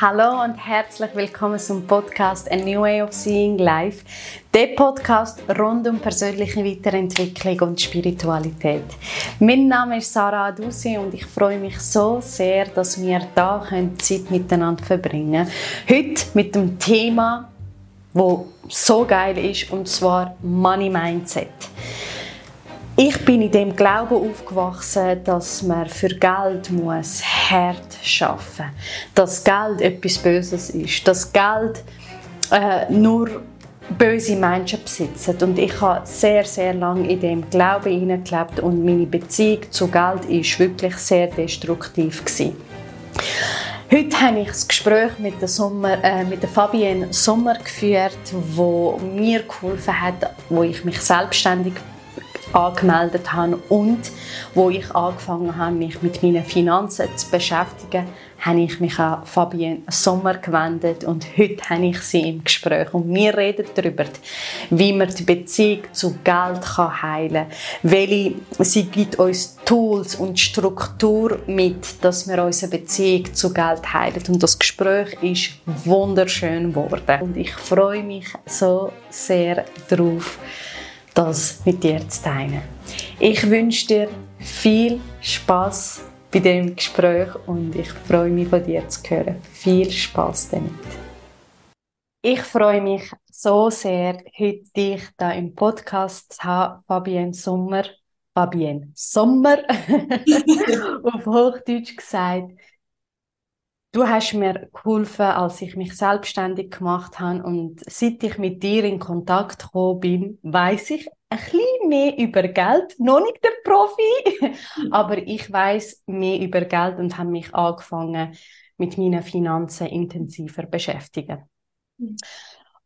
hallo und herzlich willkommen zum Podcast A New Way of Seeing Life, der Podcast rund um persönliche Weiterentwicklung und Spiritualität. Mein Name ist Sarah Adusi und ich freue mich so sehr, dass wir da Zeit miteinander verbringen können. Heute mit dem Thema, wo so geil ist, und zwar Money Mindset. Ich bin in dem Glauben aufgewachsen, dass man für Geld muss hart schaffen, dass Geld etwas Böses ist, dass Geld äh, nur böse Menschen besitzt. Und ich habe sehr, sehr lange in dem Glauben hineingelebt und meine Beziehung zu Geld ist wirklich sehr destruktiv gewesen. Heute habe ich das Gespräch mit der, Sommer, äh, mit der Fabienne Sommer geführt, wo mir geholfen hat, wo ich mich selbstständig angemeldet habe und wo ich angefangen habe, mich mit meinen Finanzen zu beschäftigen, habe ich mich an Fabienne Sommer gewendet und heute habe ich sie im Gespräch und wir reden darüber, wie man die Beziehung zu Geld kann heilen kann, sie gibt uns Tools und Struktur mit, dass wir unsere Beziehung zu Geld heilen. Und das Gespräch ist wunderschön geworden. Und ich freue mich so sehr darauf, das mit dir zu teilen. Ich wünsche dir viel Spaß bei dem Gespräch und ich freue mich von dir zu hören. Viel Spaß damit. Ich freue mich so sehr, heute dich da im Podcast zu haben, Fabienne Sommer. Fabienne Sommer, auf Hochdeutsch gesagt. Du hast mir geholfen, als ich mich selbstständig gemacht habe und seit ich mit dir in Kontakt gekommen bin, weiß ich ein bisschen mehr über Geld. Noch nicht der Profi, aber ich weiß mehr über Geld und habe mich angefangen, mit meinen Finanzen intensiver beschäftigen.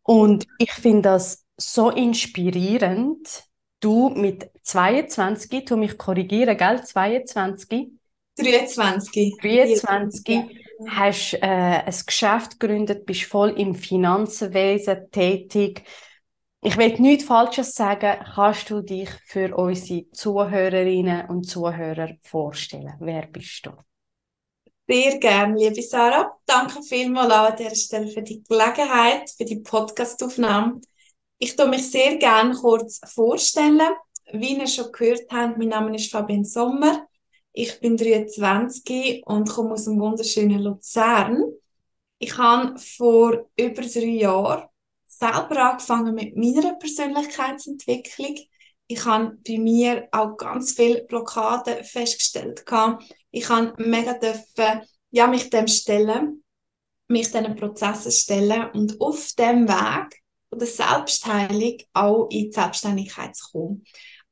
Und ich finde das so inspirierend. Du mit 22, du mich korrigieren, gell? 22? 23. 23 hast äh, ein Geschäft gegründet, bist voll im Finanzwesen tätig. Ich will nichts Falsches sagen. Kannst du dich für unsere Zuhörerinnen und Zuhörer vorstellen? Wer bist du? Sehr gerne, liebe Sarah. Danke vielmals an dieser Stelle für die Gelegenheit, für die Podcastaufnahme. Ich tue mich sehr gerne kurz vorstellen. Wie ihr schon gehört habt, mein Name ist Fabienne Sommer. Ich bin 23 und komme aus dem wunderschönen Luzern. Ich habe vor über drei Jahren selber angefangen mit meiner Persönlichkeitsentwicklung. Ich habe bei mir auch ganz viele Blockaden festgestellt. Ich habe mega dürfen, ja, mich dem stellen, mich diesen Prozessen stellen und auf dem Weg von der Selbstheilung auch in die Selbstständigkeit zu kommen.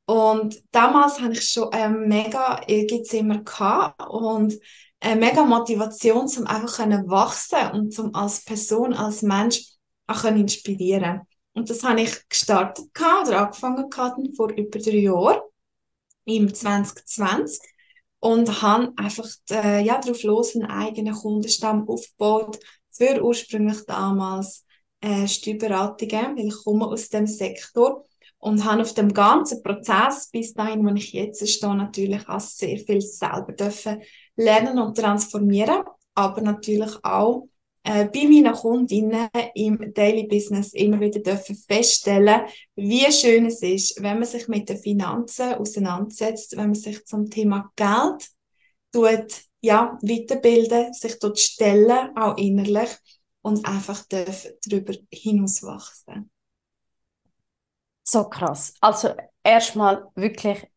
Und damals hatte ich schon ähm, mega Ehrgeiz immer gehabt und eine mega Motivation, um einfach wachsen und zum als Person, als Mensch auch inspirieren. Und das habe ich gestartet oder angefangen gehabt vor über drei Jahren im 2020 und habe einfach äh, ja darauf los einen eigenen Kundenstamm aufgebaut für ursprünglich damals äh, Steuerberatungen, weil ich komme aus dem Sektor und habe auf dem ganzen Prozess bis dahin, wo ich jetzt stehe, natürlich auch sehr viel selber dürfen lernen und transformieren, aber natürlich auch äh, bei meinen Kundinnen im Daily Business immer wieder dürfen feststellen, wie schön es ist, wenn man sich mit den Finanzen auseinandersetzt, wenn man sich zum Thema Geld tut, ja, weiterbilden, sich dort stellen, auch innerlich und einfach darüber hinauswachsen. So krass. Also erstmal wirklich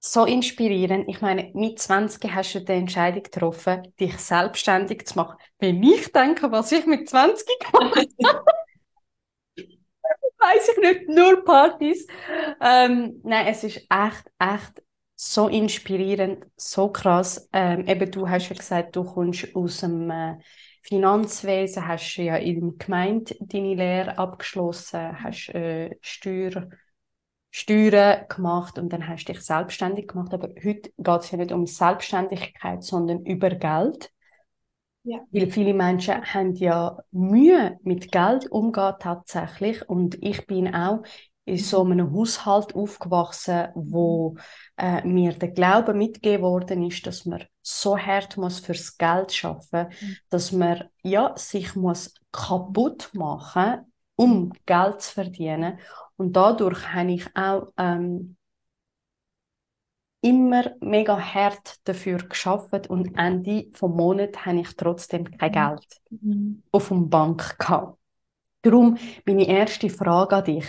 so inspirierend. Ich meine, mit 20 hast du die Entscheidung getroffen, dich selbstständig zu machen. Wenn ich denke, was ich mit 20 gemacht habe, weiß ich nicht, nur Partys. Ähm, nein, es ist echt, echt so inspirierend, so krass. Ähm, eben, du hast ja gesagt, du kommst aus dem äh, Finanzwesen, hast ja in der Gemeinde deine Lehre abgeschlossen, hast äh, Steuer, Steuern gemacht und dann hast du dich selbstständig gemacht. Aber heute geht es ja nicht um Selbstständigkeit, sondern über Geld. Ja. Weil viele Menschen haben ja Mühe mit Geld umgehen tatsächlich und ich bin auch in so einem Haushalt aufgewachsen, wo äh, mir der Glaube mitgegeben worden ist, dass man so hart muss fürs Geld schaffen, mhm. dass man ja sich muss kaputt machen, um Geld zu verdienen. Und dadurch habe ich auch ähm, immer mega hart dafür geschafft und Ende vom Monat habe ich trotzdem kein Geld mhm. auf dem Bank gehabt. Darum meine erste Frage an dich.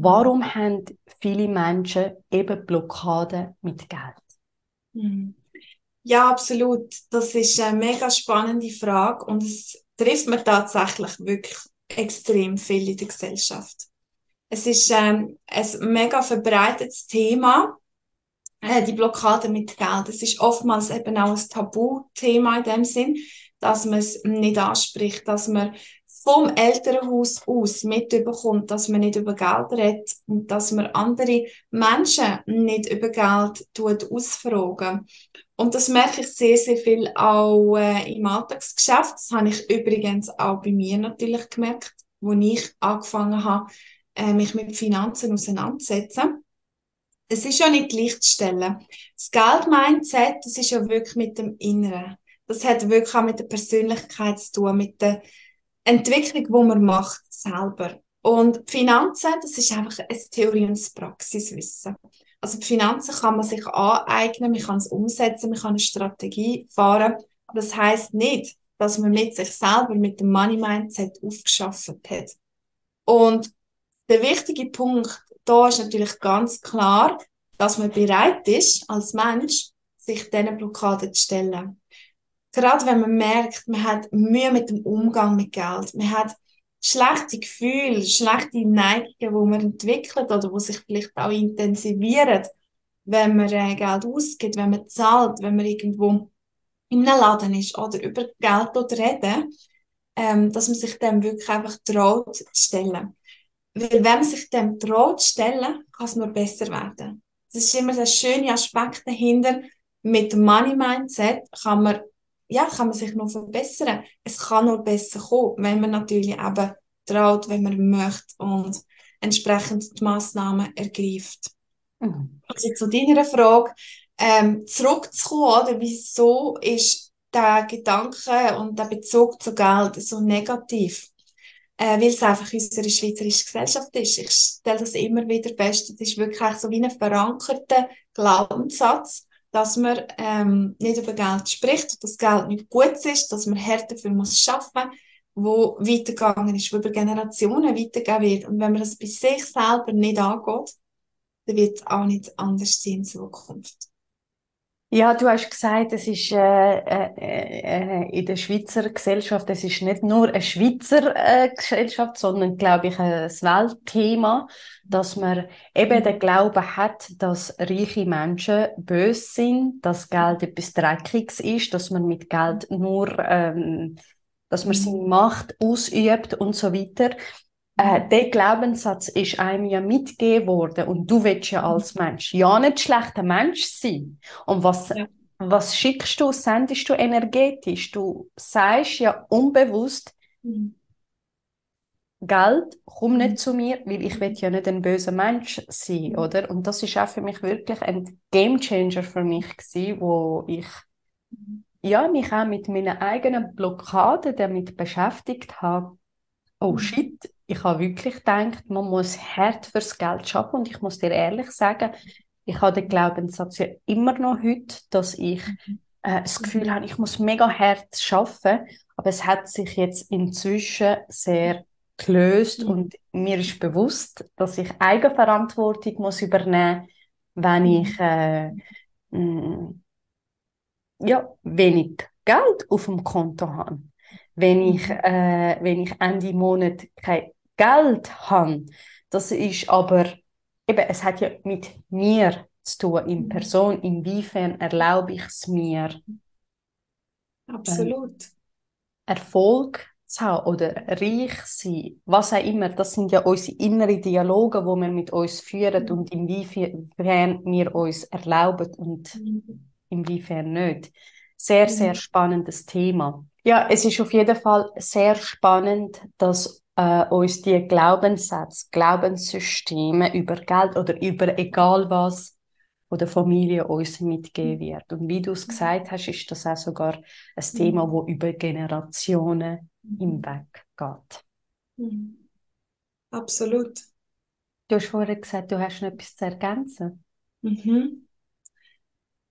Warum haben viele Menschen eben Blockaden mit Geld? Mhm. Ja, absolut. Das ist eine mega spannende Frage und es trifft mir tatsächlich wirklich extrem viel in der Gesellschaft. Es ist ähm, ein mega verbreitetes Thema äh, die Blockade mit Geld. Es ist oftmals eben auch ein Tabuthema in dem Sinn, dass man es nicht anspricht, dass man vom Elternhaus aus mitbekommt, dass man nicht über Geld redet und dass man andere Menschen nicht über Geld tut ausfragen. Und das merke ich sehr, sehr viel auch äh, im Alltagsgeschäft. Das habe ich übrigens auch bei mir natürlich gemerkt, wo ich angefangen habe, äh, mich mit Finanzen auseinanderzusetzen es ist ja nicht gleichzustellen. Das Geld-Mindset, das ist ja wirklich mit dem Inneren. Das hat wirklich auch mit der Persönlichkeit zu tun, mit der Entwicklung, die man macht, selber. Und Finanzen, das ist einfach ein Theorie- und Praxiswissen. Also Finanzen kann man sich aneignen, man kann es umsetzen, man kann eine Strategie fahren, aber das heißt nicht, dass man mit sich selber, mit dem Money-Mindset aufgeschafft hat. Und der wichtige Punkt da ist natürlich ganz klar, dass man bereit ist, als Mensch, sich diesen Blockaden zu stellen. Gerade wenn man merkt, man hat Mühe mit dem Umgang mit Geld, man hat schlechte Gefühle, schlechte Neigungen, die man entwickelt oder die sich vielleicht auch intensivieren, wenn man äh, Geld ausgibt, wenn man zahlt, wenn man irgendwo in einem Laden ist oder über Geld oder reden, ähm, dass man sich dem wirklich einfach traut zu stellen. Weil wenn man sich dem traut stellen, kann es nur besser werden. Das ist immer der schöne Aspekt dahinter. Mit Money Mindset kann man, ja, kann man sich noch verbessern. Es kann nur besser kommen, wenn man natürlich eben traut, wenn man möchte und entsprechend die Massnahmen ergreift. Mhm. Also zu deiner Frage, ähm, zurückzukommen, oder wieso ist der Gedanke und der Bezug zu Geld so negativ? äh, weil es einfach unsere schweizerische Gesellschaft ist. Ich stelle das immer wieder fest. Es ist wirklich so wie ein verankerter Glaubenssatz, dass man ähm, nicht über Geld spricht, dass Geld nicht gut ist, dass man härter dafür muss schaffen, wo weitergegangen ist, wo über Generationen weitergehen wird. Und wenn man das bei sich selber nicht angeht, dann wird es auch nicht anders sein in Zukunft. Ja, du hast gesagt, es ist äh, äh, äh, in der Schweizer Gesellschaft, es ist nicht nur eine Schweizer äh, Gesellschaft, sondern, glaube ich, ein Weltthema, dass man eben den Glauben hat, dass reiche Menschen böse sind, dass Geld etwas Dreckiges ist, dass man mit Geld nur, ähm, dass man seine Macht ausübt und so weiter äh, der Glaubenssatz ist einem ja mitgegeben worden und du willst ja als Mensch ja nicht schlechter Mensch sein. Und was, ja. was schickst du, sendest du energetisch? Du sagst ja unbewusst, mhm. Geld, komm nicht mhm. zu mir, weil ich will ja nicht ein böser Mensch sein, mhm. oder? Und das ist auch für mich wirklich ein Gamechanger für mich gewesen, wo ich mhm. ja, mich auch mit meinen eigenen Blockaden damit beschäftigt habe. Oh shit, ich habe wirklich gedacht, man muss hart fürs Geld schaffen und ich muss dir ehrlich sagen, ich habe den Glaubenssatz ja immer noch heute, dass ich mhm. äh, das Gefühl habe, ich muss mega hart schaffen, aber es hat sich jetzt inzwischen sehr gelöst mhm. und mir ist bewusst, dass ich Eigenverantwortung muss übernehmen, wenn mhm. ich äh, mh, mm, ja wenig Geld auf dem Konto habe. Wenn ich, mhm. äh, wenn ich Ende Monat kein Geld habe. Das ist aber, eben, es hat ja mit mir zu tun, in mhm. Person, inwiefern erlaube ich es mir. Absolut. Erfolg zu haben oder reich sein, was auch immer, das sind ja unsere inneren Dialoge, wo wir mit uns führen mhm. und inwiefern wir uns erlauben und mhm. inwiefern nicht. Sehr, sehr spannendes Thema. Ja, es ist auf jeden Fall sehr spannend, dass äh, uns die Glaubenssätze, Glaubenssysteme über Geld oder über egal was von der Familie uns mitgegeben wird. Und wie du es gesagt hast, ist das auch sogar ein Thema, das über Generationen hinweg geht. Mhm. Absolut. Du hast vorher gesagt, du hast noch etwas zu ergänzen. Mhm.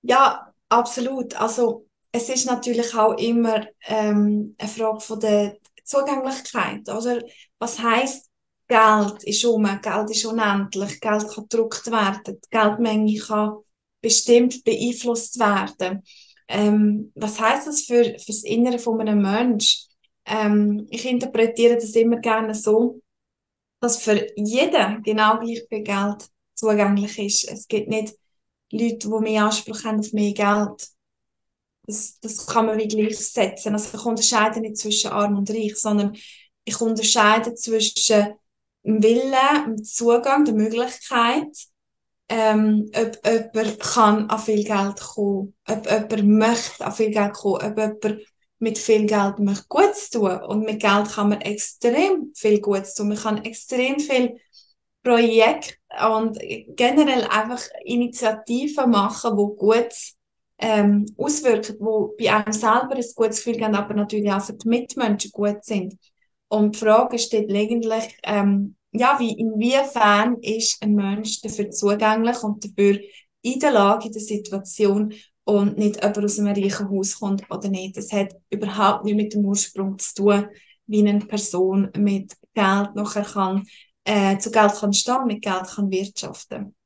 Ja, absolut. Also es ist natürlich auch immer ähm, eine Frage von der Zugänglichkeit, oder? Was heißt Geld ist um, Geld ist unendlich, Geld kann gedruckt werden, die Geldmenge kann bestimmt beeinflusst werden. Ähm, was heißt das für, für das Innere von einem Menschen? Ähm, ich interpretiere das immer gerne so, dass für jeden genau gleich viel Geld zugänglich ist. Es gibt nicht Leute, die mehr Anspruch haben auf mehr Geld. Das, das kann man wie gleichsetzen. Also ich unterscheide nicht zwischen arm und reich, sondern ich unterscheide zwischen dem Willen, dem Zugang, der Möglichkeit, ähm, ob jemand kann an viel Geld kommen, ob jemand möchte an viel Geld kommen, ob jemand mit viel Geld möchte Gutes tun. Und mit Geld kann man extrem viel Gutes tun. Man kann extrem viel Projekte und generell einfach Initiativen machen, die Gutes ähm, auswirken, wo bei einem selber ein gutes Gefühl geben, aber natürlich auch für die Mitmenschen gut sind. Und die Frage steht eigentlich, ähm, ja, wie, inwiefern ist ein Mensch dafür zugänglich und dafür in der Lage, in der Situation und nicht jemand aus einem reichen Haus kommt oder nicht. Das hat überhaupt nichts mit dem Ursprung zu tun, wie eine Person mit Geld nachher kann, äh, zu Geld kann stehen, mit Geld kann wirtschaften.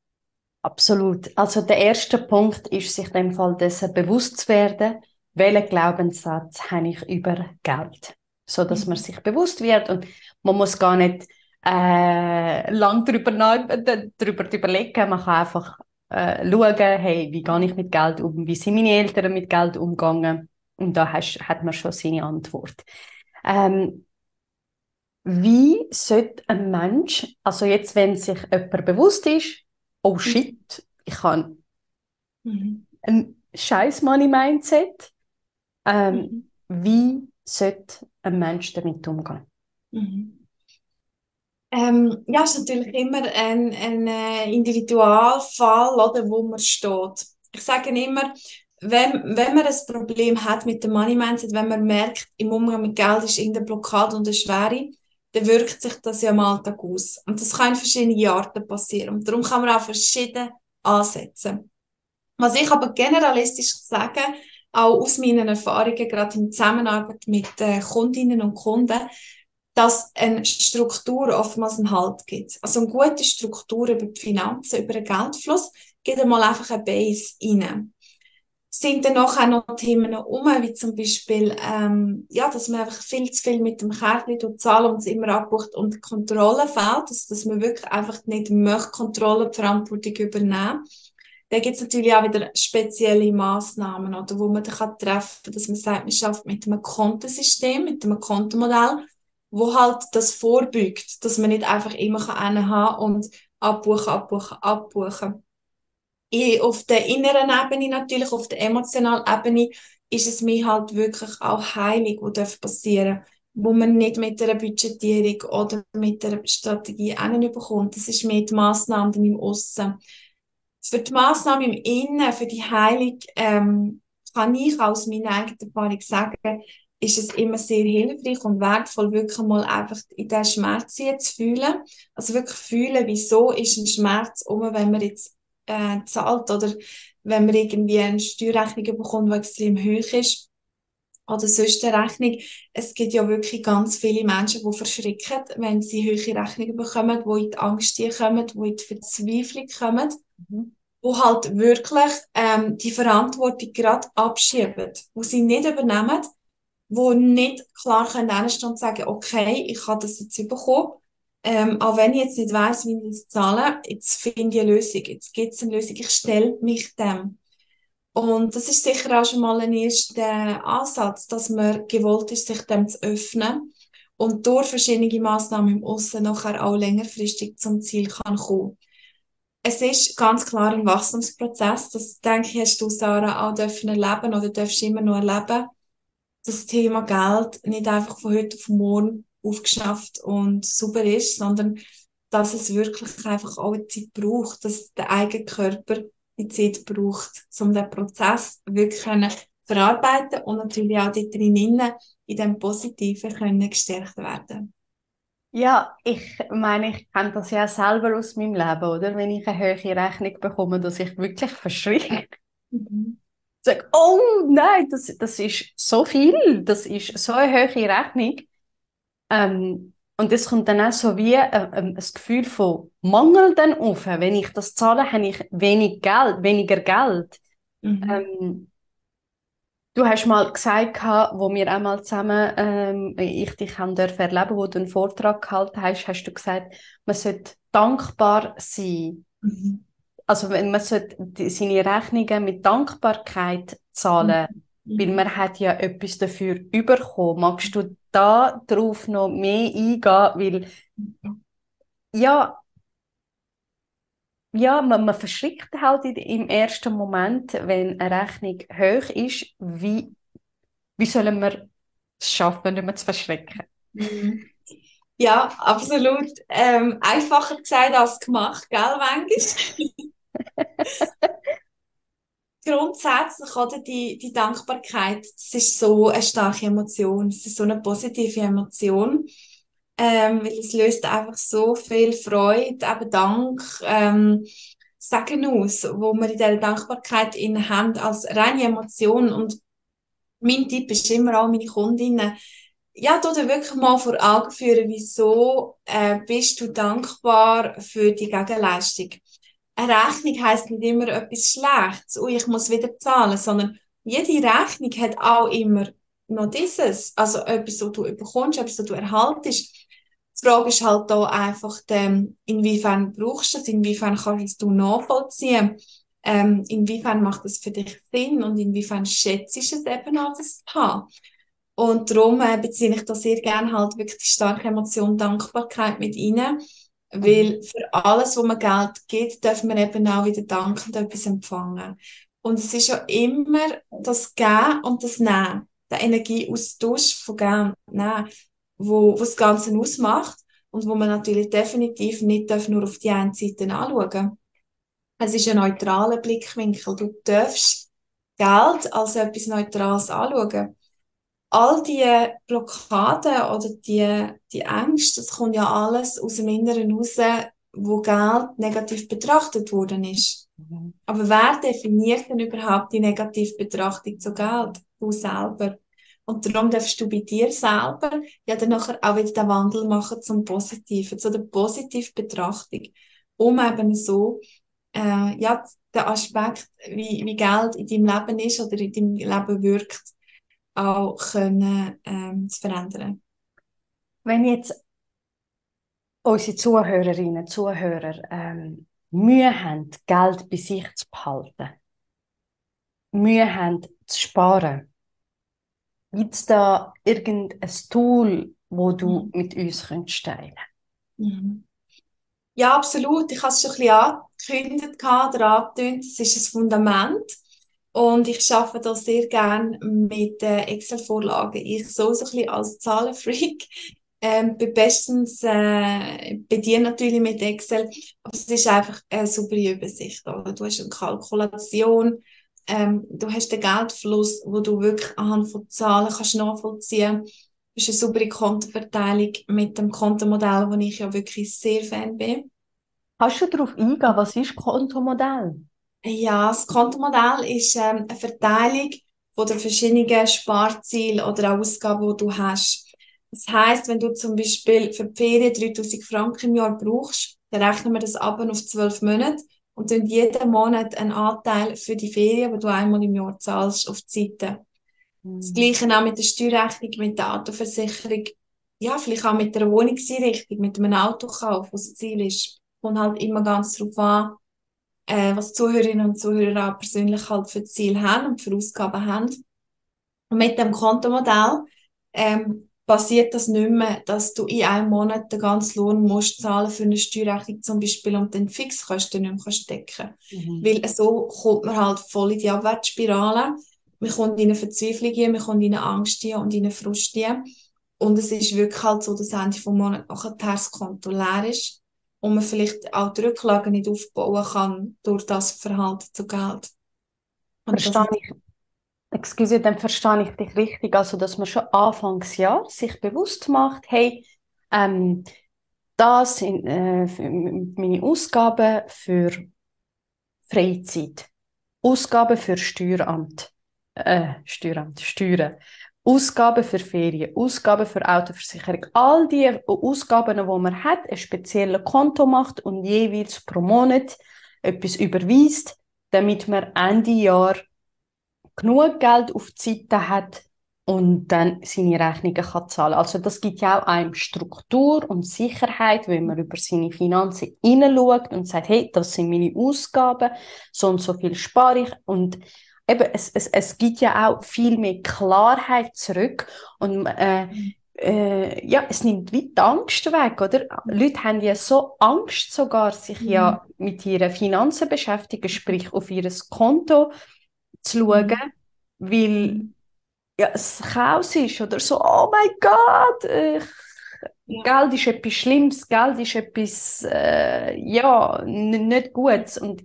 Absolut. Also der erste Punkt ist, sich dem Fall dessen bewusst zu werden, welchen Glaubenssatz habe ich über Geld, so dass mhm. man sich bewusst wird und man muss gar nicht äh, lang darüber, darüber überlegen, man kann einfach äh, schauen, hey, wie gehe ich mit Geld um, wie sind meine Eltern mit Geld umgegangen und da hast, hat man schon seine Antwort. Ähm, wie sollte ein Mensch, also jetzt, wenn sich jemand bewusst ist, oh shit, ich habe mhm. ein scheiß Money-Mindset. Ähm, mhm. Wie sollte ein Mensch damit umgehen? Mhm. Ähm, ja, es ist natürlich immer ein, ein äh, Individualfall, oder, wo man steht. Ich sage immer, wenn, wenn man ein Problem hat mit dem Money Mindset, wenn man merkt, im Umgang mit Geld ist irgendeine Blockade und eine Schwere, dann wirkt sich das ja im Alltag aus. Und das kann in verschiedenen Arten passieren. Und darum kann man auch verschiedene ansetzen. Was ich aber generalistisch sage, auch aus meinen Erfahrungen, gerade in Zusammenarbeit mit äh, Kundinnen und Kunden, dass eine Struktur oftmals einen Halt gibt. Also eine gute Struktur über die Finanzen, über den Geldfluss, geht einmal einfach eine Base rein sind dann auch noch Themen um, wie zum Beispiel, ähm, ja, dass man einfach viel zu viel mit dem Kärtchen zahlen und es immer abbucht und Kontrolle fehlt, also, dass man wirklich einfach nicht möchte Kontrolle und Verantwortung übernehmen. Da gibt es natürlich auch wieder spezielle Massnahmen, oder, wo man dann kann treffen kann, dass man sagt, man schafft mit einem Kontensystem, mit einem Kontomodell, wo halt das vorbeugt, dass man nicht einfach immer haben und abbuchen, abbuchen, abbuchen auf der inneren Ebene natürlich, auf der emotionalen Ebene, ist es mir halt wirklich auch heilig, passieren darf wo man nicht mit einer Budgetierung oder mit einer Strategie bekommt. Das ist mehr die Massnahme im Aussen. Für die Massnahme im Innen, für die Heilung, ähm, kann ich aus meiner eigenen Erfahrung sagen, ist es immer sehr hilfreich und wertvoll, wirklich mal einfach in diesen Schmerz zu fühlen. Also wirklich fühlen, wieso ist ein Schmerz um, wenn man jetzt äh, zahlt oder wenn man irgendwie eine Steuerrechnung bekommt, die extrem hoch ist oder sonst eine Rechnung. Es gibt ja wirklich ganz viele Menschen, die verschrecken, wenn sie hohe Rechnungen bekommen, die in die Angst kommen, die in die Verzweiflung kommen. Mhm wo halt wirklich ähm, die Verantwortung gerade abschieben, wo sie nicht übernehmen, wo nicht klar können und sagen, okay, ich habe das jetzt bekommen, ähm, auch wenn ich jetzt nicht weiß, wie ich das zahle, jetzt finde ich eine Lösung, jetzt gibt es eine Lösung, ich stelle mich dem. Und das ist sicher auch schon mal ein erster Ansatz, dass man gewollt ist, sich dem zu öffnen und durch verschiedene Massnahmen im Aussen nachher auch längerfristig zum Ziel kann kommen. Es ist ganz klar ein Wachstumsprozess, das denke ich, hast du, Sarah, auch dürfen erleben oder darfst immer noch erleben. Das Thema Geld nicht einfach von heute auf morgen aufgeschnappt und super ist, sondern dass es wirklich einfach auch Zeit braucht, dass der eigene Körper die Zeit braucht, um den Prozess wirklich zu verarbeiten und natürlich auch dort drinnen in dem Positiven können gestärkt werden. Ja, ich meine, ich kenne das ja selber aus meinem Leben, oder? Wenn ich eine höhere Rechnung bekomme, dass ich wirklich verschrecke. Mhm. Sag, oh nein, das, das ist so viel, das ist so eine hohe Rechnung. Ähm, und es kommt dann auch so wie äh, äh, ein Gefühl von Mangel dann auf. Wenn ich das zahle, habe ich wenig Geld, weniger Geld. Mhm. Ähm, Du hast mal gesagt, wo wir einmal zusammen, ähm, ich dich haben erleben wo du einen Vortrag gehalten hast, hast du gesagt, man sollte dankbar sein. Mhm. Also man sollte seine Rechnungen mit Dankbarkeit zahlen, mhm. weil man hat ja etwas dafür bekommen. Magst du da drauf noch mehr eingehen? Weil, ja, ja, man, man verschrickt halt im ersten Moment, wenn eine Rechnung hoch ist, wie, wie sollen wir es schaffen, nicht mehr zu verschrecken? Mhm. Ja, absolut. Ähm, einfacher gesagt als gemacht, gell, manchmal? Grundsätzlich, oder, die, die Dankbarkeit, das ist so eine starke Emotion, es ist so eine positive Emotion ähm, weil es löst einfach so viel Freude, eben Dank, ähm, Sagen aus, wo wir in dieser Dankbarkeit in haben als reine Emotion. Und mein Tipp ist immer auch meine Kundinnen, ja, du dir wirklich mal vor Augen führen, wieso äh, bist du dankbar für die Gegenleistung. Eine Rechnung heisst nicht immer etwas Schlechtes, oh, ich muss wieder zahlen, sondern jede Rechnung hat auch immer noch dieses, also etwas, was du bekommst, etwas, was du erhaltest. Die Frage ist halt da einfach, inwiefern brauchst du das, inwiefern kannst du nachvollziehen, ähm, inwiefern macht das für dich Sinn und inwiefern schätzt es eben auch, das zu haben. Und darum äh, beziehe ich da sehr gerne halt wirklich die starke Emotion Dankbarkeit mit rein, weil für alles, wo man Geld gibt, darf man eben auch wieder dankend etwas empfangen. Und es ist ja immer das Gehen und das Nehmen, der Energieaustausch von Gehen und Nehmen wo, wo das Ganze ausmacht und wo man natürlich definitiv nicht darf nur auf die eine Seite anschauen Es ist ein neutraler Blickwinkel. Du darfst Geld als etwas Neutrales anschauen. All die Blockaden oder die, die Ängste, das kommt ja alles aus dem Inneren raus, wo Geld negativ betrachtet worden ist. Mhm. Aber wer definiert denn überhaupt die Negativbetrachtung zu Geld? Du selber. Und darum darfst du bei dir selber ja dann nachher auch wieder den Wandel machen zum Positiven, zu der positiven Betrachtung, um eben so äh, ja, den Aspekt, wie, wie Geld in deinem Leben ist oder in deinem Leben wirkt, auch können, ähm, zu verändern. Wenn jetzt unsere Zuhörerinnen und Zuhörer ähm, Mühe haben, Geld bei sich zu behalten, Mühe haben zu sparen, Gibt es da irgendein Tool, wo du mhm. mit uns könntest teilen mhm. Ja, absolut. Ich habe es schon ein bisschen angekündigt, oder angetönt. Es ist ein Fundament. Und ich arbeite da sehr gerne mit äh, Excel-Vorlagen. Ich so, so ein als Zahlenfreak. Ähm, bin bestens äh, bediene natürlich mit Excel, aber es ist einfach eine super Übersicht. Oder? Du hast eine Kalkulation, ähm, du hast den Geldfluss, wo du wirklich anhand von Zahlen kannst nachvollziehen kannst. Du hast eine saubere Kontenverteilung mit dem Kontomodell, wo ich ja wirklich sehr Fan bin. Kannst du darauf eingehen, was ist Kontomodell? Ja, das Kontomodell ist ähm, eine Verteilung von den verschiedenen Sparzielen oder Ausgaben, die du hast. Das heißt, wenn du zum Beispiel für die Ferien 3000 Franken im Jahr brauchst, dann rechnen wir das ab auf 12 Monate und dann jeden Monat einen Anteil für die Ferien, die du einmal im Jahr zahlst, auf die Seite. Mhm. Das Gleiche auch mit der Steuerrechnung, mit der Autoversicherung, ja, vielleicht auch mit der Wohnungseinrichtung, mit einem Autokauf, was das Ziel ist. Kommt halt immer ganz darauf an, äh, was Zuhörerinnen und Zuhörer auch persönlich halt für Ziel haben und für Ausgaben haben. Und mit dem Kontomodell ähm, passiert das nicht mehr, dass du in einem Monat den ganzen Lohn musst zahlen für eine Steuerrechnung zum Beispiel und den Fixkosten nicht mehr kannst decken mhm. Weil so kommt man halt voll in die Abwärtsspirale. Man kommt in eine Verzweiflung man kommt in eine Angst und in eine Frust. Und es ist wirklich halt so, dass Ende vom Monat nachher das Konto leer ist und man vielleicht auch die Rücklagen nicht aufbauen kann durch das Verhalten zu Geld. Verstehe ich. Excuse, dann verstehe ich dich richtig. Also, dass man schon Anfangsjahr sich bewusst macht, hey, ähm, das sind äh, meine Ausgaben für Freizeit, Ausgaben für Steueramt, äh, Steueramt, Steuern, Ausgaben für Ferien, Ausgaben für Autoversicherung, all die Ausgaben, die man hat, ein spezielles Konto macht und jeweils pro Monat etwas überweist, damit man Ende Jahr genug Geld auf die Seite hat und dann seine Rechnungen kann zahlen. Also das gibt ja auch einem Struktur und Sicherheit, wenn man über seine Finanzen hineinschaut und sagt, hey, das sind meine Ausgaben, so und so viel spare ich und eben, es, es, es gibt ja auch viel mehr Klarheit zurück und äh, äh, ja, es nimmt wie die Angst weg, oder? Leute haben ja so Angst sogar, sich mhm. ja mit ihren Finanzen beschäftigen, sprich auf ihr Konto zu schauen, mhm. weil ja, es Chaos ist oder so, oh mein Gott, ich, ja. Geld ist etwas Schlimmes, Geld ist etwas, äh, ja, nicht Gutes und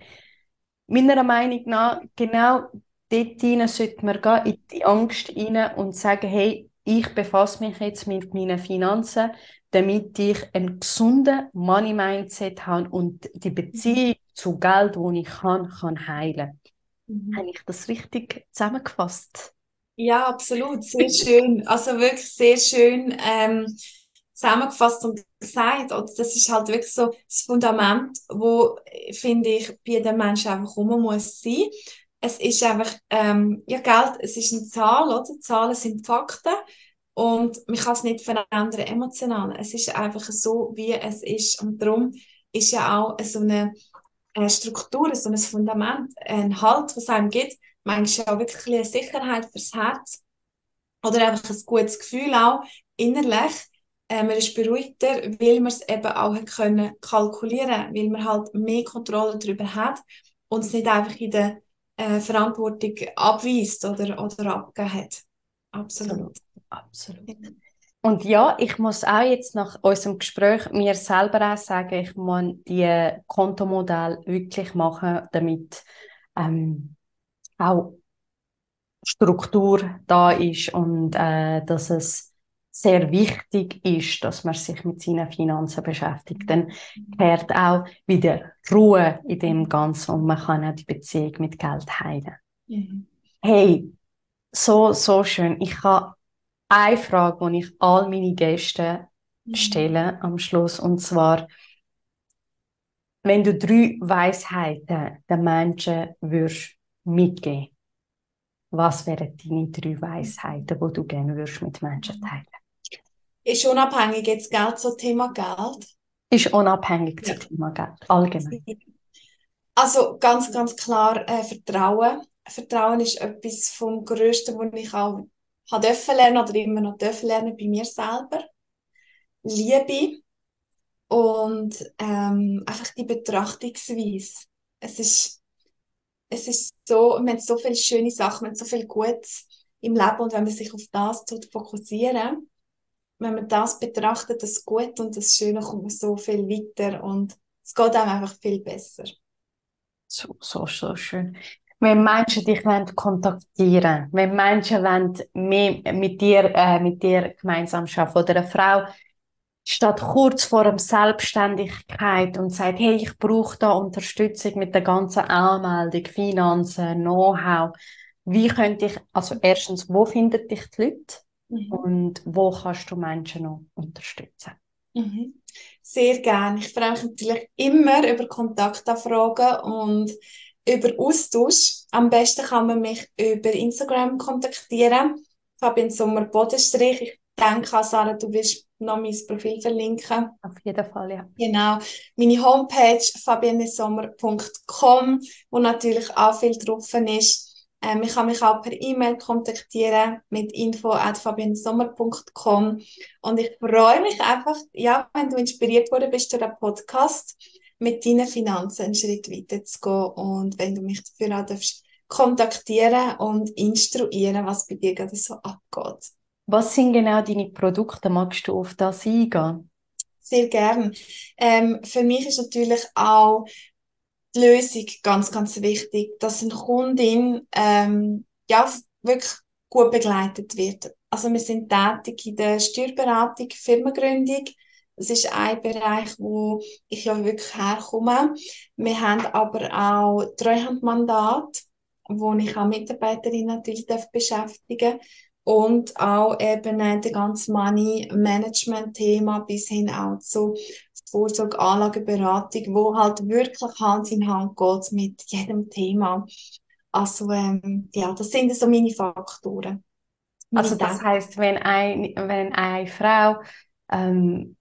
meiner Meinung nach, genau dort hinein sollte man gehen, in die Angst hinein und sagen, hey, ich befasse mich jetzt mit meinen Finanzen, damit ich einen gesunden Money-Mindset habe und die Beziehung zu Geld, die ich kann, kann heilen. Mhm. Habe ich das richtig zusammengefasst? Ja, absolut. Sehr schön. Also wirklich sehr schön ähm, zusammengefasst und gesagt. Oder das ist halt wirklich so das Fundament, wo, finde ich, bei jedem Menschen einfach rum muss sein es ist einfach, ähm, ja, Geld, es ist eine Zahl, oder? Zahlen sind Fakten und man kann es nicht verändern emotional. Es ist einfach so, wie es ist und darum ist ja auch so eine, eine Struktur, so ein Fundament, ein Halt, was einem gibt, manchmal auch wirklich eine Sicherheit fürs Herz oder einfach ein gutes Gefühl auch innerlich. Äh, man ist beruhigter, weil man es eben auch können kalkulieren weil man halt mehr Kontrolle darüber hat und es nicht einfach in der äh, Verantwortung abweist oder, oder abgegeben hat. Absolut. Absolut. Und ja, ich muss auch jetzt nach unserem Gespräch mir selber auch sagen, ich muss die Kontomodell wirklich machen, damit ähm, auch Struktur da ist und äh, dass es sehr wichtig ist, dass man sich mit seinen Finanzen beschäftigt. Dann kehrt auch wieder Ruhe in dem Ganzen und man kann auch die Beziehung mit Geld heilen. Mhm. Hey, so, so schön. Ich habe eine Frage, die ich all meine Gäste mhm. stelle am Schluss und zwar, wenn du drei Weisheiten den Menschen würdest mitgeben, was wären deine drei Weisheiten, die du gerne würdest mit Menschen teilen? Ist unabhängig jetzt Geld so Thema Geld? Ist unabhängig ja. zum Thema Geld, allgemein. Also ganz, ganz klar äh, Vertrauen. Vertrauen ist etwas vom Größten, was ich auch habe dürfen lernen oder immer noch dürfen lernen bei mir selber. Liebe und ähm, einfach die Betrachtungsweise. Es ist, es ist so, man hat so viele schöne Sachen, man hat so viel Gutes im Leben und wenn man sich auf das fokussieren wenn man das betrachtet, das Gute und das Schöne, kommt man so viel weiter und es geht einem einfach viel besser. So, so, so schön. Wenn Menschen dich wollen kontaktieren wenn Menschen wollen mehr mit dir, äh, mit dir gemeinsam arbeiten oder eine Frau steht kurz vor der Selbstständigkeit und sagt, hey, ich brauche da Unterstützung mit der ganzen Anmeldung, Finanzen, Know-how. Wie könnte ich, also erstens, wo findet dich die Leute? Mhm. Und wo kannst du Menschen noch unterstützen? Mhm. Sehr gerne. Ich freue mich natürlich immer über Kontaktanfragen und über Austausch. Am besten kann man mich über Instagram kontaktieren. Fabian Sommer Bodenstrich. Ich denke, Sarah, du willst noch mein Profil verlinken. Auf jeden Fall, ja. Genau. Meine Homepage fabianesommer.com, wo natürlich auch viel drauf ist. Ähm, ich kann mich auch per E-Mail kontaktieren mit info.fabiensommer.com und ich freue mich einfach, ja, wenn du inspiriert worden bist durch den Podcast, mit deinen Finanzen einen Schritt weiter zu gehen und wenn du mich dafür auch darfst kontaktieren und instruieren, was bei dir gerade so abgeht. Was sind genau deine Produkte? Magst du auf das eingehen? Sehr gern. Ähm, für mich ist natürlich auch die Lösung ganz, ganz wichtig, dass eine Kundin ähm, ja, wirklich gut begleitet wird. Also wir sind tätig in der Steuerberatung, Firmengründung. Das ist ein Bereich, wo ich ja wirklich herkomme. Wir haben aber auch Treuhandmandat, wo ich auch Mitarbeiterinnen natürlich beschäftigen darf und auch eben äh, ganze Money Management Thema bis hin auch zu Vorsorge Anlageberatung, wo halt wirklich Hand in Hand geht mit jedem Thema. Also ähm, ja, das sind so meine Faktoren. Also das heißt, wenn, ein, wenn eine Frau ähm,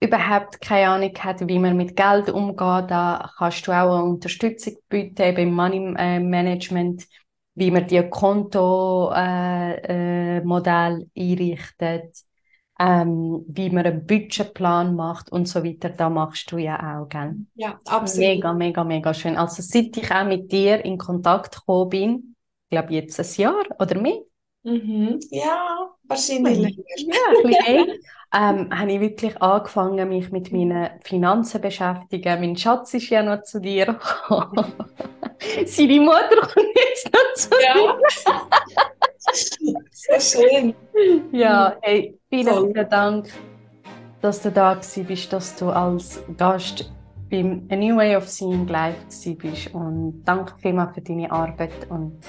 überhaupt keine Ahnung hat, wie man mit Geld umgeht, da kannst du auch eine Unterstützung bieten, eben im Money äh, Management, wie man die Kontomodell äh, äh, einrichtet, ähm, wie man einen Budgetplan macht und so weiter. Da machst du ja auch, gell? Ja, absolut. Mega, mega, mega schön. Also seit ich auch mit dir in Kontakt gekommen bin, ich glaube jetzt ein Jahr oder mehr, Mhm. Ja, wahrscheinlich. Ja, ein bisschen ähm, habe ich wirklich angefangen, mich mit meinen Finanzen zu beschäftigen. Mein Schatz ist ja noch zu dir gekommen. Seine Mutter kommt jetzt noch zu Ja, sehr schön. Ja, hey, vielen, Toll. vielen Dank, dass du da bist, dass du als Gast beim A New Way of Seeing live bist. Und danke vielmals für deine Arbeit und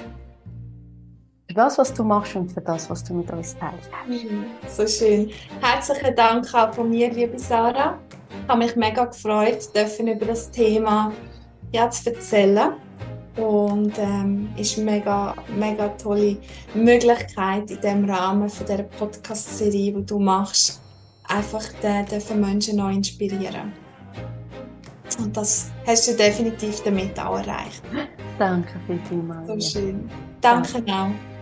für das, was du machst und für das, was du mit uns teilst. Mhm. So schön. Herzlichen Dank auch von mir, liebe Sarah. Ich habe mich mega gefreut, dürfen über das Thema ja, zu erzählen. Und ähm, ist eine mega, mega tolle Möglichkeit in dem Rahmen von der Podcast-Serie, die du machst, einfach den, Menschen neu inspirieren. Und das hast du definitiv damit auch erreicht. Danke vielmals. So schön. Danke auch.